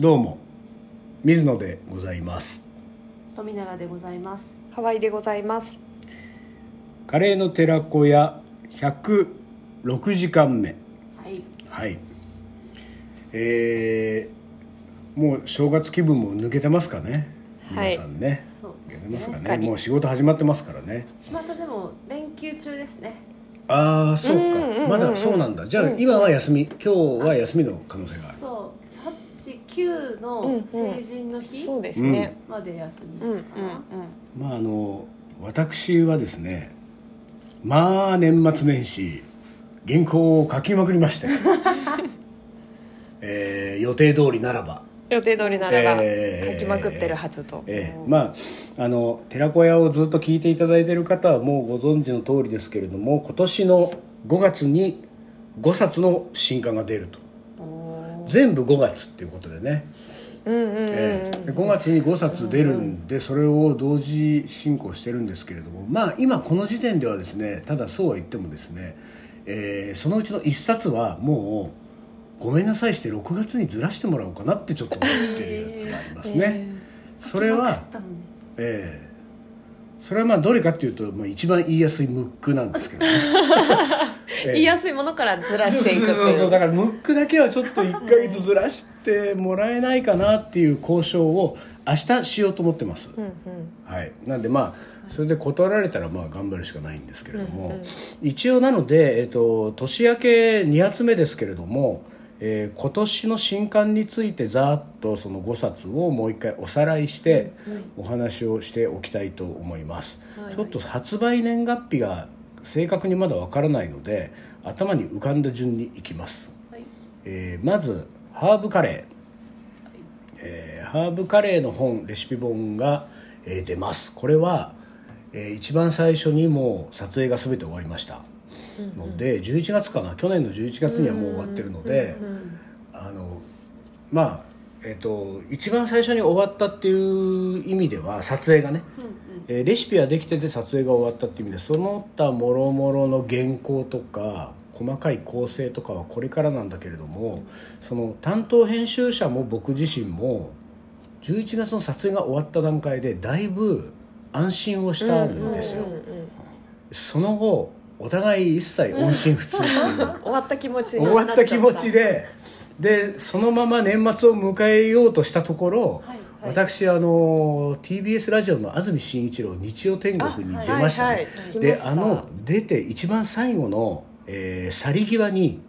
どうも水野でございます。富永でございます。河合でございます。カレーの寺子屋106時間目。はい。はい。えー、もう正月気分も抜けてますかね？はい。皆さんね、そう抜けてますかね？もう仕事始まってますからね。またでも連休中ですね。ああそうか、うんうんうんうん。まだそうなんだ。じゃあ、今は休み今日は休みの可能性があるそう89の成人の日そうですね。まで休みか。うんうん。な、まああの私はですねまあ年末年始原稿を書きまくりまして、えー予定通りならば、予定通りならばえー書きまくってるはずと、えーまああの寺子屋をずっと聞いていただいている方はもうご存知の通りですけれども今年の5月に5冊の新刊が出ると全部5月っていうことでね。ええ。で5月に5冊出るんでそれを同時進行してるんですけれどもまあ今この時点ではですねただそうは言ってもですね、えーそのうちの1冊はもうごめんなさいして6月にずらしてもらおうかなってちょっと思ってるやつがありますね、それはええ。それはまあどれかっていうと、まあ、一番言いやすいムックなんですけどね。え え言いやすいものからずらしていくってそう。そうそういうだからムックだけはちょっと1ヶ月ずらしてもらえないかなっていう交渉を明日しようと思ってます、うんうん。はい、なんでまあそれで断られたらまあ頑張るしかないんですけれども、一応なので、えっと年明け2発目ですけれども、えー今年の新刊についてざーっとその5冊をもう一回おさらいしてお話をしておきたいと思います、はい。ちょっと発売年月日が正確にまだわからないので頭に浮かんだ順にいきます、はい。えーまずハーブカレー。えーハーブカレーの本レシピ本が、えー出ます。これは、えー一番最初にもう撮影が全て終わりました。ので11月かな。去年の11月にはもう終わってるのであのまあえっ、と一番最初に終わったっていう意味では撮影がね、えーレシピはできてて撮影が終わったっていう意味でその他もろもろの原稿とか細かい構成とかはこれからなんだけれどもその担当編集者も僕自身も11月の撮影が終わった段階でだいぶ安心をしたんですよ、うんうんその後お互い一切音信不通っていう。終わった気持ちに終わった気持ちででそのまま年末を迎えようとしたところ、はいはい。私あの TBS ラジオの安住紳一郎日曜天国に出ましたであの出て一番最後の、えー去り際に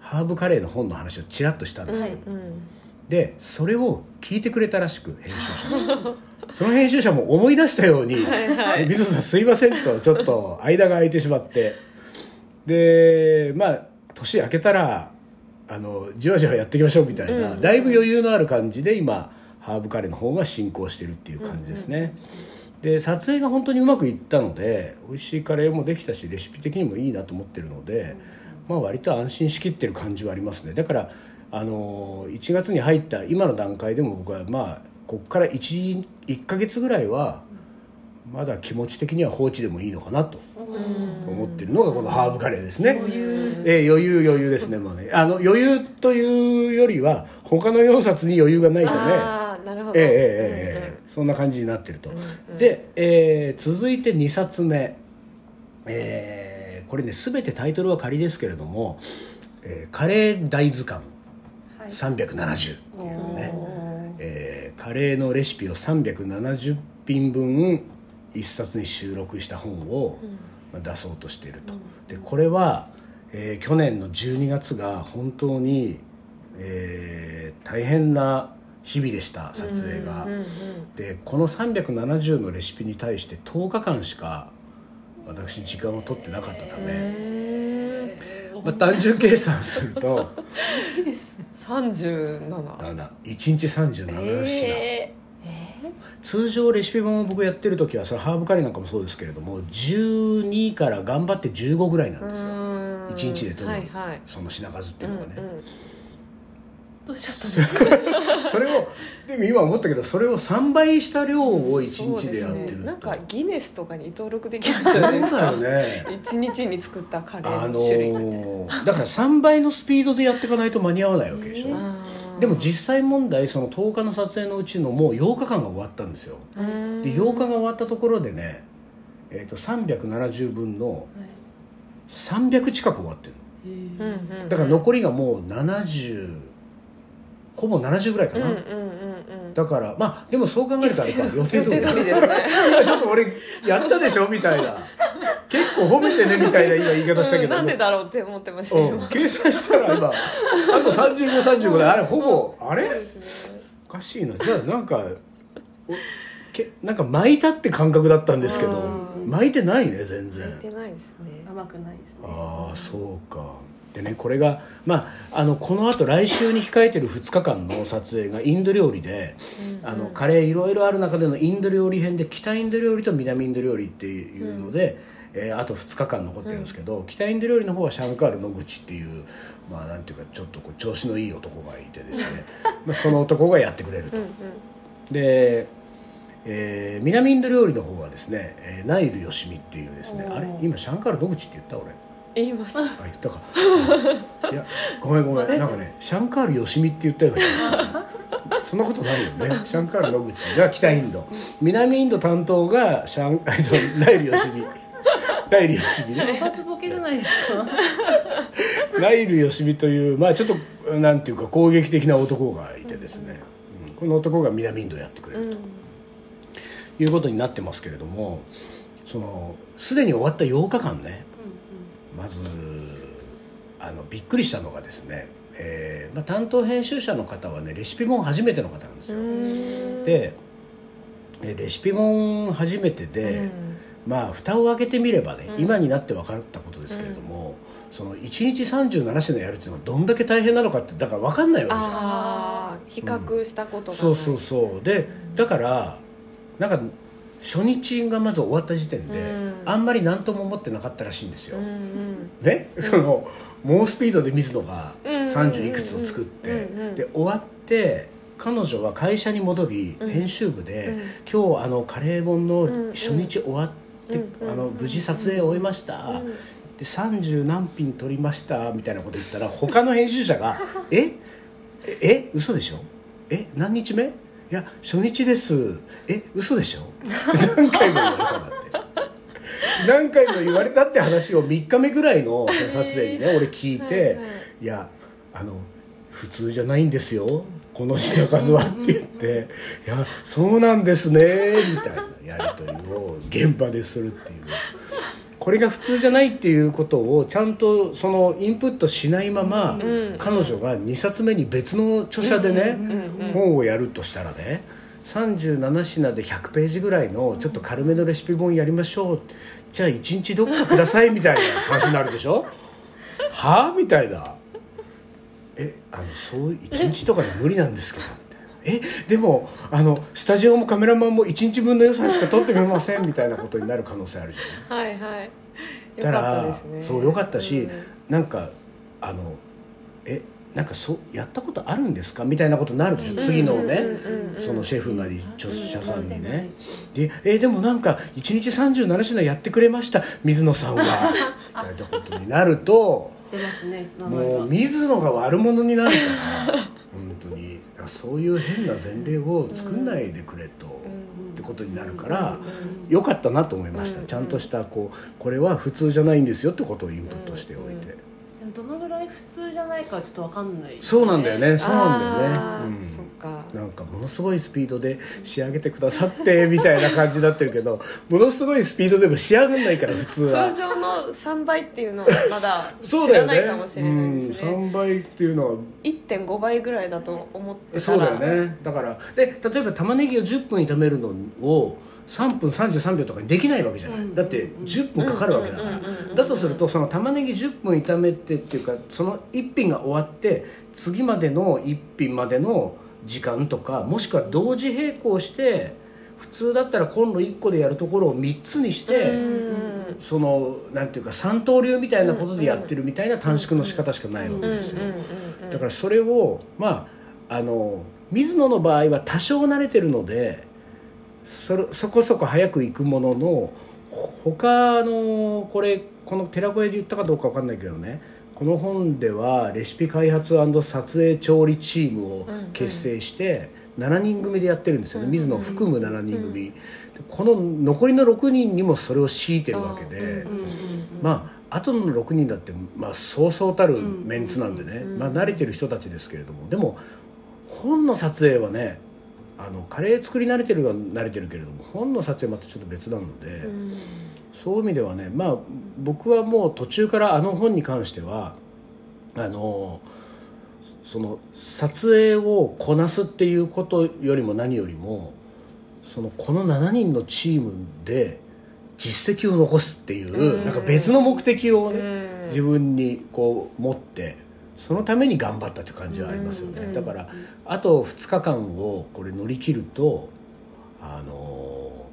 ハーブカレーの本の話をちらっとしたんです。よ、はいうん。でそれを聞いてくれたらしく編集者。が その編集者も思い出したように「水野さんすいません」とちょっと間が空いてしまって。でまあ年明けたらあのじわじわやっていきましょうみたいな、だいぶ余裕のある感じで今ハーブカレーの方が進行してるっていう感じですね、で撮影が本当にうまくいったので美味しいカレーもできたしレシピ的にもいいなと思ってるので、まあ、割と安心しきってる感じはありますね。だからあの1月に入った今の段階でも僕はまあここから 1, 1ヶ月ぐらいはまだ気持ち的には放置でもいいのかなと思ってるのがこのハーブカレーですね。えー余裕余裕ですね,、まあ、ね。あの余裕というよりは他の4冊に余裕がないとね。ああなるほど。ええええええそんな感じになってると、で、えー続いて2冊目、えーこれね全てタイトルは仮ですけれども「えーカレー大図鑑はい。370」っていうね、えーカレーのレシピを370品分一冊に収録した本をまあ出そうとしていると、でこれは、えー去年の12月が本当に、えー大変な日々でした撮影が、でこの370のレシピに対して10日間しか私時間を取ってなかったため、まあ、単純計算すると37 1日37品、え通常レシピ本を僕やってる時はそれハーブカレーなんかもそうですけれども12から頑張って15ぐらいなんですよ。ー1日で取る、はいはい。その品数っていうのがね、どうしちゃったんですか？それをでも今思ったけどそれを3倍した量を1日でやってるね。なんとかギネスとかに登録できますよね。そうだよね。一日に作ったカレーあのの種類みたいな、ーだから3倍のスピードでやっていかないと間に合わないわけでしょ、あでも実際問題その10日の撮影のうちのもう8日間が終わったんですよ。で8日が終わったところでね、えー、と370分の300近く終わってるだから残りがもう70ほぼ70ぐらいかな、うんうんうんうん。だからまあでもそう考えるとあれか。予定予通り定通りですね。ちょっと俺やったでしょ？みたいな。結構褒めてねみたいな今言い方したけど、うんなんでだろうって思ってましたうん。今。計算したら今あと3535であれほぼ。あれ？そうですね。おかしいな。じゃあなんかおけなんか巻いたって感覚だったんですけど。うん。巻いてないね全然。似てないですね。甘くないですね。ああそうかでねこれがまああのこのあと来週に控えてる2日間の撮影がインド料理で、あのカレーいろいろある中でのインド料理編で北インド料理と南インド料理っていうので、えーあと2日間残ってるんですけど、北インド料理の方はシャンカール野口っていうまあなんていうかちょっとこう調子のいい男がいてですね。まあその男がやってくれると。で、えー南インド料理の方はですね、えーナイルヨシミっていうですねあれ？今シャンカール野口って言った？俺言いました。あ言ったか。いやごめんごめん。なんかねシャンカールヨシミって言ったような気がする。そんなことないよね。シャンカール野口。が北インド。南インド担当がシャン えっとナイルヨシミナイルヨシミね。一発ボケじゃないですか。ナイルヨシミというまあちょっとなんていうか攻撃的な男がいてですね、うん。この男が南インドをやってくれると。いうことになってますけれどもそのすでに終わった8日間ねまずあのびっくりしたのがですね、えーまあ、担当編集者の方はねレシピ本初めての方なんですよ。でえレシピ本初めてで、まあ蓋を開けてみればね、今になって分かったことですけれども、その1日37品やるっていうのはどんだけ大変なのかってだから分かんないわけじゃん。比較したことがない、そうそうそう。でだからなんか初日がまず終わった時点で、うん。あんまり何とも思ってなかったらしいんですよ。うんうん。ね、その猛スピードで水野がうんうんうんうん。30いくつを作って、で終わって彼女は会社に戻り、うん。編集部で、うん。今日あのカレー本の初日終わって、あの無事撮影を終えました、うんで30何品撮りましたみたいなこと言ったら他の編集者が「え え？え？嘘でしょ？え？何日目？いや初日ですえ嘘でしょ?」って何回も言われたんだって。何回も言われたって話を3日目ぐらいの撮影にね俺聞いてはいはい「いやあの普通じゃないんですよこの品数は」って言って「いやそうなんですね」みたいなやり取りを現場でするっていう。これが普通じゃないっていうことをちゃんとそのインプットしないまま、ん。彼女が2冊目に別の著者でね、本をやるとしたらね37品で100ページぐらいのちょっと軽めのレシピ本やりましょう。じゃあ1日どっかくださいみたいな話になるでしょ？は？あみたいな。えあのそう1日とかで無理なんですけどえでもあのスタジオもカメラマンも1日分の予算しか撮ってみませんみたいなことになる可能性あるじゃん。はいはい。だからったですね。そうよかったし、うん。なんかあのえなんかそうやったことあるんですか？みたいなことになるでしょ、次のね、うんうんうん。そのシェフなり著者さんにね「でえでもなんか1日37品やってくれました水野さんは」みたいなことになるとねもう水野が悪者になるから本当にそういう変な前例を作んないでくれと、ってことになるから、よかったなと思いました、うんちゃんとしたこうこれは普通じゃないんですよってことをインプットしておいて、でもどのぐらい普通じゃないかちょっとわかんない。そうなんだよね。そうなんだよね、うん。そっか。なんかものすごいスピードで仕上げてくださってみたいな感じになってるけど ものすごいスピードでも仕上がんないから普通は。通常の3倍っていうのはまだ知らないかもしれないですね。うん、3倍っていうのは。1.5倍ぐらいだと思ってそうたらだよね。だからで例えば玉ねぎを10分炒めるのを3分33秒とかにできないわけじゃない、うん。だって10分かかるわけだから、だとするとその玉ねぎ10分炒めてっていうかその1品が終わって次までの1品までの時間とかもしくは同時並行して普通だったらコンロ1個でやるところを3つにして、うん。そのなんていうか三刀流みたいなことでやってるみたいな短縮の仕方しかないわけですよ、だからそれをまああの水野の場合は多少慣れてるのでそれそこそこ早く行くもののほ他のこれこの寺子屋で言ったかどうか分かんないけどねこの本ではレシピ開発撮影調理チームを結成して7人組でやってるんですよね、水野を含む7人組、この残りの6人にもそれを強いてるわけで、まあ後の6人だって、まあ、そうそうたるメンツなんでね、まあ、慣れてる人たちですけれども。でも本の撮影はねあのカレー作り慣れてるは慣れてるけれども本の撮影はまたちょっと別なので、そういう意味ではねまあ僕はもう途中からあの本に関してはあのその撮影をこなすっていうことよりも何よりもそのこの7人のチームで実績を残すっていうなんか別の目的をね自分にこう持ってそのために頑張ったって感じはありますよね。だからあと2日間をこれ乗り切るとあの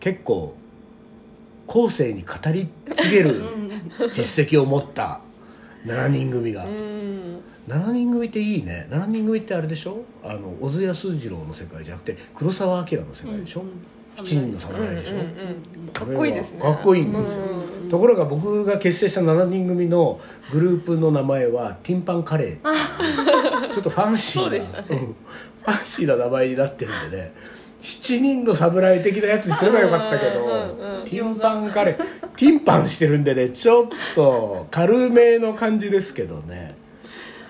結構後世に語り継げる実績を持った7人組が。7人組っていいね。7人組ってあれでしょ？あの小津安二郎の世界じゃなくて黒澤明の世界でしょ、うんうん7人の侍でしょ、うんうんうん、かっこいいですね。かっこいいんですよ、うんうん、ところが僕が結成した7人組のグループの名前はティンパンカレー。ちょっとファンシーな、ね、ファンシーな名前になってるんでね。7人の侍的なやつにすればよかったけど、うんうん、ティンパンカレー。ティンパンしてるんでねちょっと軽めの感じですけどね。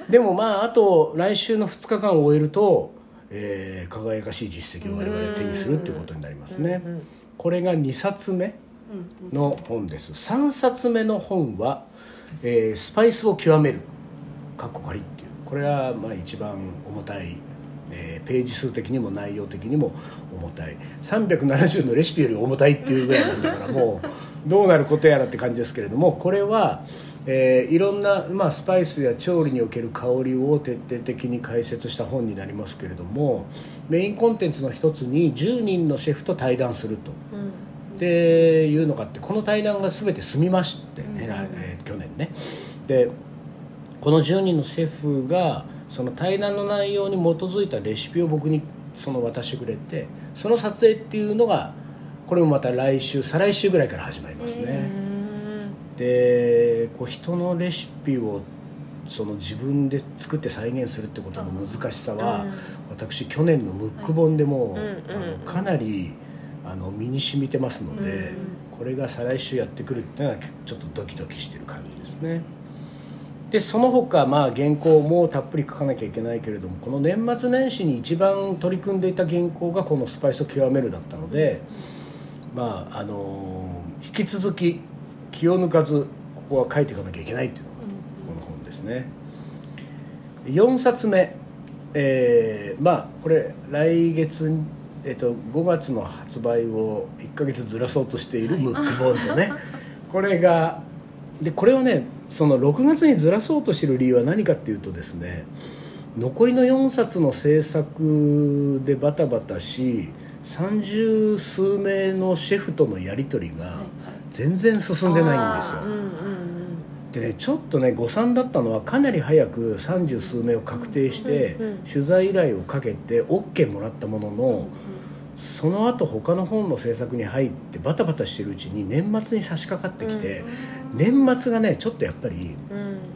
でもまああと来週の2日間を終えると、えー、輝かしい実績を我々手にするっていうことになりますね。これが2冊目の本です。3冊目の本は、えー、スパイスを極める」かっこ仮っていう。これはまあ一番重たいえー、ページ数的にも内容的にも重たい。370のレシピより重たいっていうぐらいなんだからもうどうなることやらって感じですけれどもこれは、えー、いろんな、まあ、スパイスや調理における香りを徹底的に解説した本になりますけれどもメインコンテンツの一つに10人のシェフと対談すると。うんっていうのがあってこの対談が全て済みましてね、うん、えー、去年ねでこの10人のシェフがその対談の内容に基づいたレシピを僕にその渡してくれてその撮影っていうのがこれもまた来週再来週ぐらいから始まりますね。でこう人のレシピをその自分で作って再現するってことの難しさは、私去年のムック本でも、あのかなりあの身に染みてますので、これが再来週やってくるっていうのはちょっとドキドキしてる感じですね。でその他まあ原稿もたっぷり書かなきゃいけないけれどもこの年末年始に一番取り組んでいた原稿がこの「スパイスを極める」だったのでまああの引き続き気を抜かずここは書いていかなきゃいけないっていうのがこの本ですね。4冊目えー、まあこれ来月えっと、5月の発売を1か月ずらそうとしているムックボーンとね。これがでこれをねその6月にずらそうとしてる理由は何かっていうとですね残りの4冊の制作でバタバタし三十数名のシェフとのやり取りが全然進んでないんですよ。でねちょっとね誤算だったのはかなり早く三十数名を確定して取材依頼をかけて OK もらったものの。その後他の本の制作に入ってバタバタしてるうちに年末に差し掛かってきて、年末がねちょっとやっぱり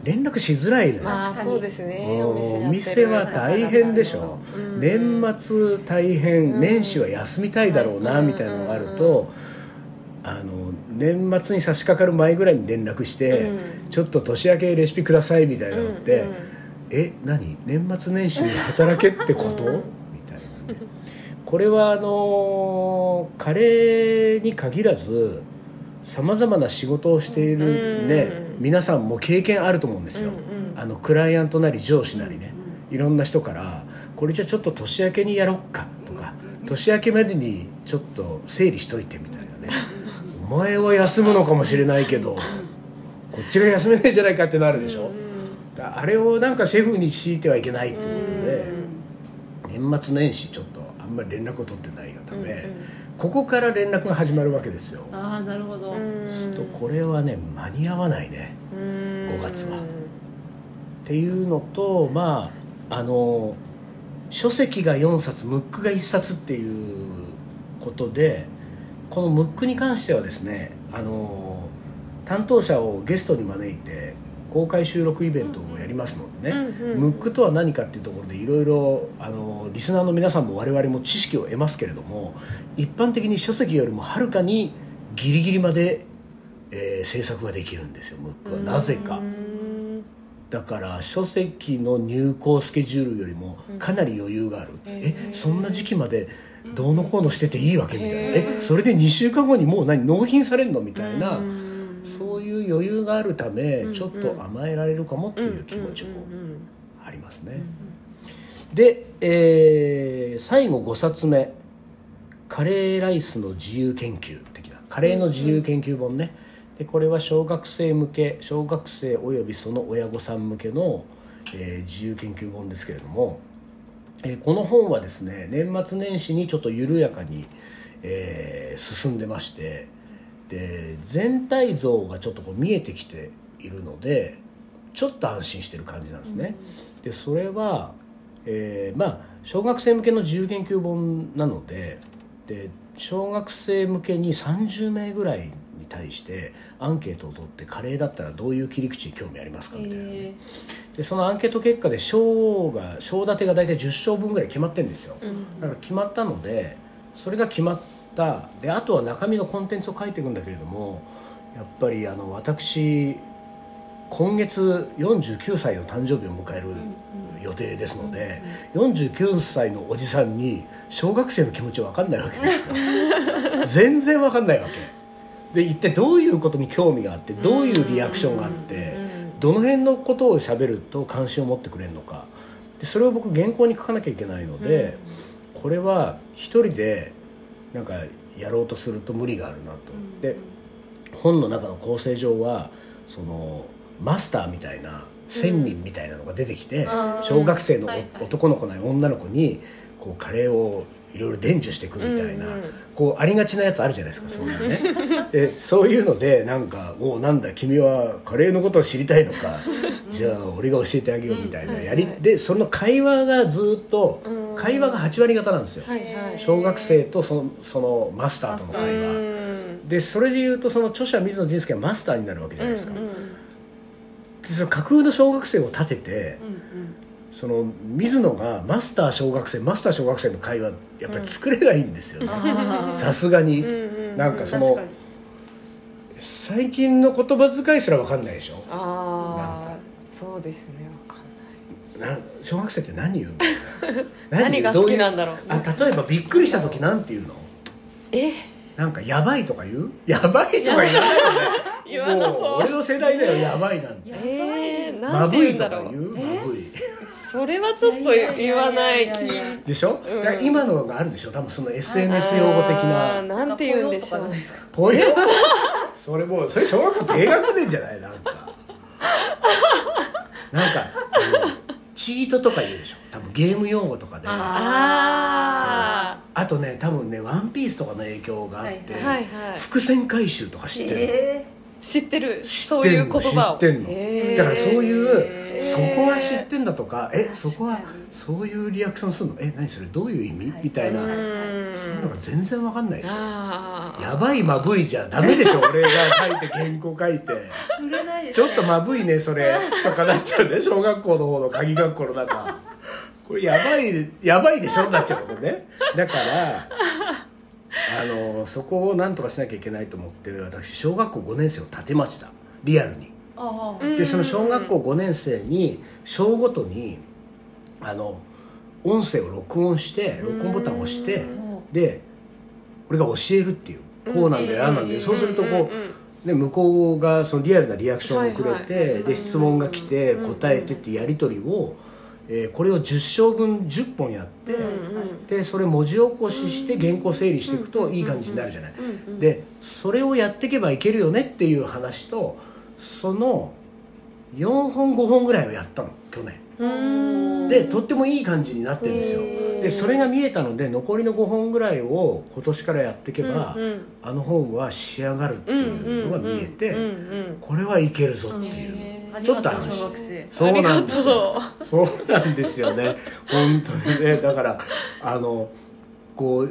連絡しづらいじゃないですか、そうですね。お店は大変でしょ、うん、年末大変、年始は休みたいだろうな、みたいなのがあると、あの年末に差し掛かる前ぐらいに連絡して、ちょっと年明けレシピくださいみたいなのって、え何？年末年始に働けってこと、みたいな。ねこれはあのカレーに限らずさまざまな仕事をしているね、皆さんも経験あると思うんですよ、あのクライアントなり上司なりね。いろんな人から「これじゃちょっと年明けにやろっか」とか「年明けまでにちょっと整理しといて」みたいな。ね「お前は休むのかもしれないけどこっちが休めないじゃないか」ってなるでしょ。あれをなんかシェフに強いてはいけないってことで年末年始ちょっとんまり連絡を取ってないがため、ここから連絡が始まるわけですよ。ああなるほど。すとこれはね間に合わないね。5月は。っていうのとまああの書籍が4冊ムックが1冊っていうことでこのムックに関してはですねあの担当者をゲストに招いて公開収録イベントをやりますのでね、うんうんムックとは何かっていうところでいろいろあのリスナーの皆さんも我々も知識を得ますけれども一般的に書籍よりもはるかにギリギリまで、えー制作ができるんですよムックは。なぜか。うんだから書籍の入稿スケジュールよりもかなり余裕がある、えそんな時期までどうのこうのしてていいわけみたいな、へえそれで2週間後にもう何納品されるの？みたいな、うん。そういう余裕があるためんちょっと甘えられるかもっていう気持ちもありますね。で、えー最後5冊目「カレーライスの自由研究」的な。カレーの自由研究本ね、でこれは小学生向け小学生およびその親御さん向けの、えー自由研究本ですけれども、えーこの本はですね年末年始にちょっと緩やかに、えー進んでましてで全体像がちょっとこう見えてきているのでちょっと安心してる感じなんですね。でそれは、えーまあ小学生向けの自由研究本なのでで小学生向けに30名ぐらいに対してアンケートを取ってカレーだったらどういう切り口に興味ありますかみたいなね、えでそのアンケート結果で賞が賞立てが大体10賞分ぐらい決まってるんですよ、だから決まったのでそれが決まった。であとは中身のコンテンツを書いていくんだけれどもやっぱりあの私今月49歳の誕生日を迎える予定ですので、49歳のおじさんに小学生の気持ちは分かんないわけですよ。全然分かんないわけ。で一体どういうことに興味があってどういうリアクションがあってどの辺のことを喋ると関心を持ってくれるのか。でそれを僕原稿に書かなきゃいけないので、これは一人でなんかやろうとすると無理があるなと。で本の中の構成上はそのマスターみたいな仙人みたいなのが出てきて、小学生の男の子な女の子にこうカレーをいろいろ伝授していくみたいな、うんうんこうありがちなやつあるじゃないですかそういうね。でそういうのでなんか「おうなんだ君はカレーのことを知りたいのか。じゃあ俺が教えてあげよう」みたいなやり、でその会話がずっとうん会話が8割方なんですよ、はいはい。小学生とそのそのマスターとの会話。うんでそれで言うとその著者水野仁介はマスターになるわけじゃないですか、うんうん。でその架空の小学生を立ててーうんその水野がマスター小学生マスター小学生の会話やっぱり作れないんですよね。さすがに、うんうんなんかその最近の言葉遣いすら分かんないでしょ？ああそうですねわかんない。な小学生って何言うの？何が好きなんだろう。あ例えばびっくりした時なんて言うの？え？なんかやばいとか言う？やばいとか言わないよね。言わなそう。もう俺の世代だよやばいなんて。えー、なまんて言うんだろう。言う？まぶいそれはちょっと言わないでしょ、う今のがあるでしょ？多分その SNS 用語的な。なんて言うんでしょうポヨそれもうそれ小学校低学年じゃない？なんか。なんかチートとか言うでしょ？多分ゲーム用語とかで。ああとね多分ね「ワンピースとかの影響があって、あはいはい。伏線回収とか知ってる、え知ってる知そういう言葉を。知ってんの、へー。だからそういうそこは知ってんだとかえそこはそういうリアクションするの？え何それ？どういう意味、はい。みたいな、うん。そういうのが全然わかんないでしょ。やばいまぶいじゃダメでしょ 俺が書いて原稿書いて。ちょっとまぶいねそれ。とかなっちゃうね小学校の方の鍵学校の中。これやばいやばいでしょなっちゃうのね。だからあのそこをなんとかしなきゃいけないと思って私小学校5年生を立てました。リアルに。でその小学校5年生に章ごとにあの音声を録音して録音ボタンを押してうん。で俺が教えるっていうこうなんだよああなんだよ。そうするとこうん。うん。うで向こうがそのリアルなリアクションをくれはいてで質問が来て答えてってやり取りをえーこれを10章分10本やってうんでそれ文字起こしして原稿整理していくといい感じになるじゃない。でそれをやっていけばいけるよねっていう話とその4本5本ぐらいをやったの去年。うん。でとってもいい感じになってるんですよ。でそれが見えたので残りの5本ぐらいを今年からやっていけば、うんうん。あの本は仕上がるっていうのが見えて、これはいけるぞっていう、ちょっと安心。小学生。そうなんですよ。そうなんですよね。本当にね。だからあのこう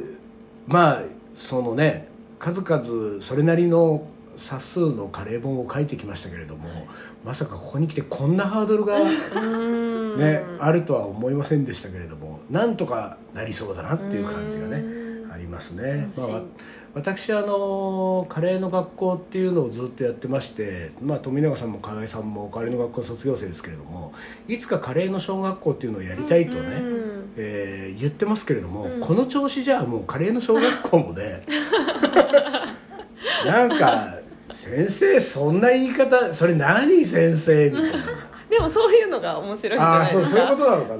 まあそのね数々それなりの冊数のカレー本を書いてきましたけれどもまさかここに来てこんなハードルが、ね、あるとは思いませんでしたけれどもなんとかなりそうだなっていう感じがねありますね。まあ、わ私あのカレーの学校っていうのをずっとやってまして、まあ、富永さんも河合さんもカレーの学校卒業生ですけれどもいつかカレーの小学校っていうのをやりたいとね、えー言ってますけれども、この調子じゃもうカレーの小学校もね なんか「先生そんな言い方それ何先生」みたいな。でもそういうのが面白いんじゃないですかそうそういうことなのか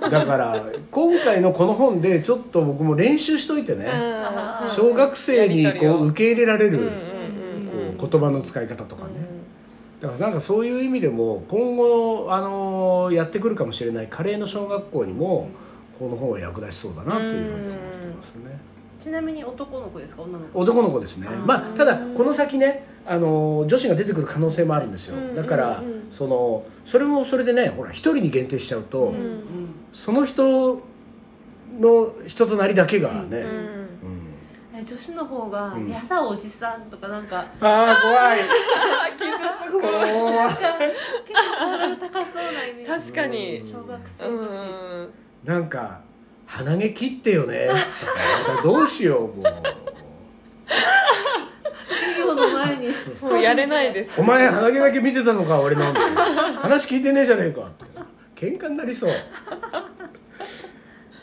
な、だから今回のこの本でちょっと僕も練習しといてね、うん。小学生にこう受け入れられる、うんうんこう言葉の使い方とかね、だからなんかそういう意味でも今後、あのやってくるかもしれないカレーの小学校にもこの本は役立ちそうだなというふうに思ってますね。ちなみに男の子ですか？女の子。男の子ですね、まあ、ただこの先ねあの女子が出てくる可能性もあるんですよ。だからそのそれもそれでねほら一人に限定しちゃうと、その人の人となりだけがね、うん。え女子の方がうん「やだおじさん」とかなんかああ怖い。傷つく怖い。結構高そうなイメージ。確かに。小学生う女子ん。なんか鼻毛切ってよね。とか言ったらどうしようもう。授業の前に。もうやれないです。お前鼻毛だけ見てたのか俺の話聞いてねえじゃねえか。って喧嘩になりそう。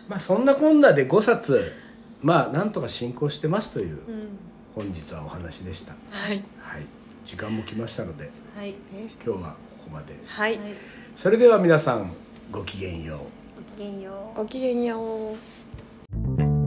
まあそんなこんなで5冊まあなんとか進行してますという本日はお話でした。はい。はい。時間も来ましたのではい。今日はここまで。はい。はいそれでは皆さんごきげんよう。ごきげんよう。ごきげんよう。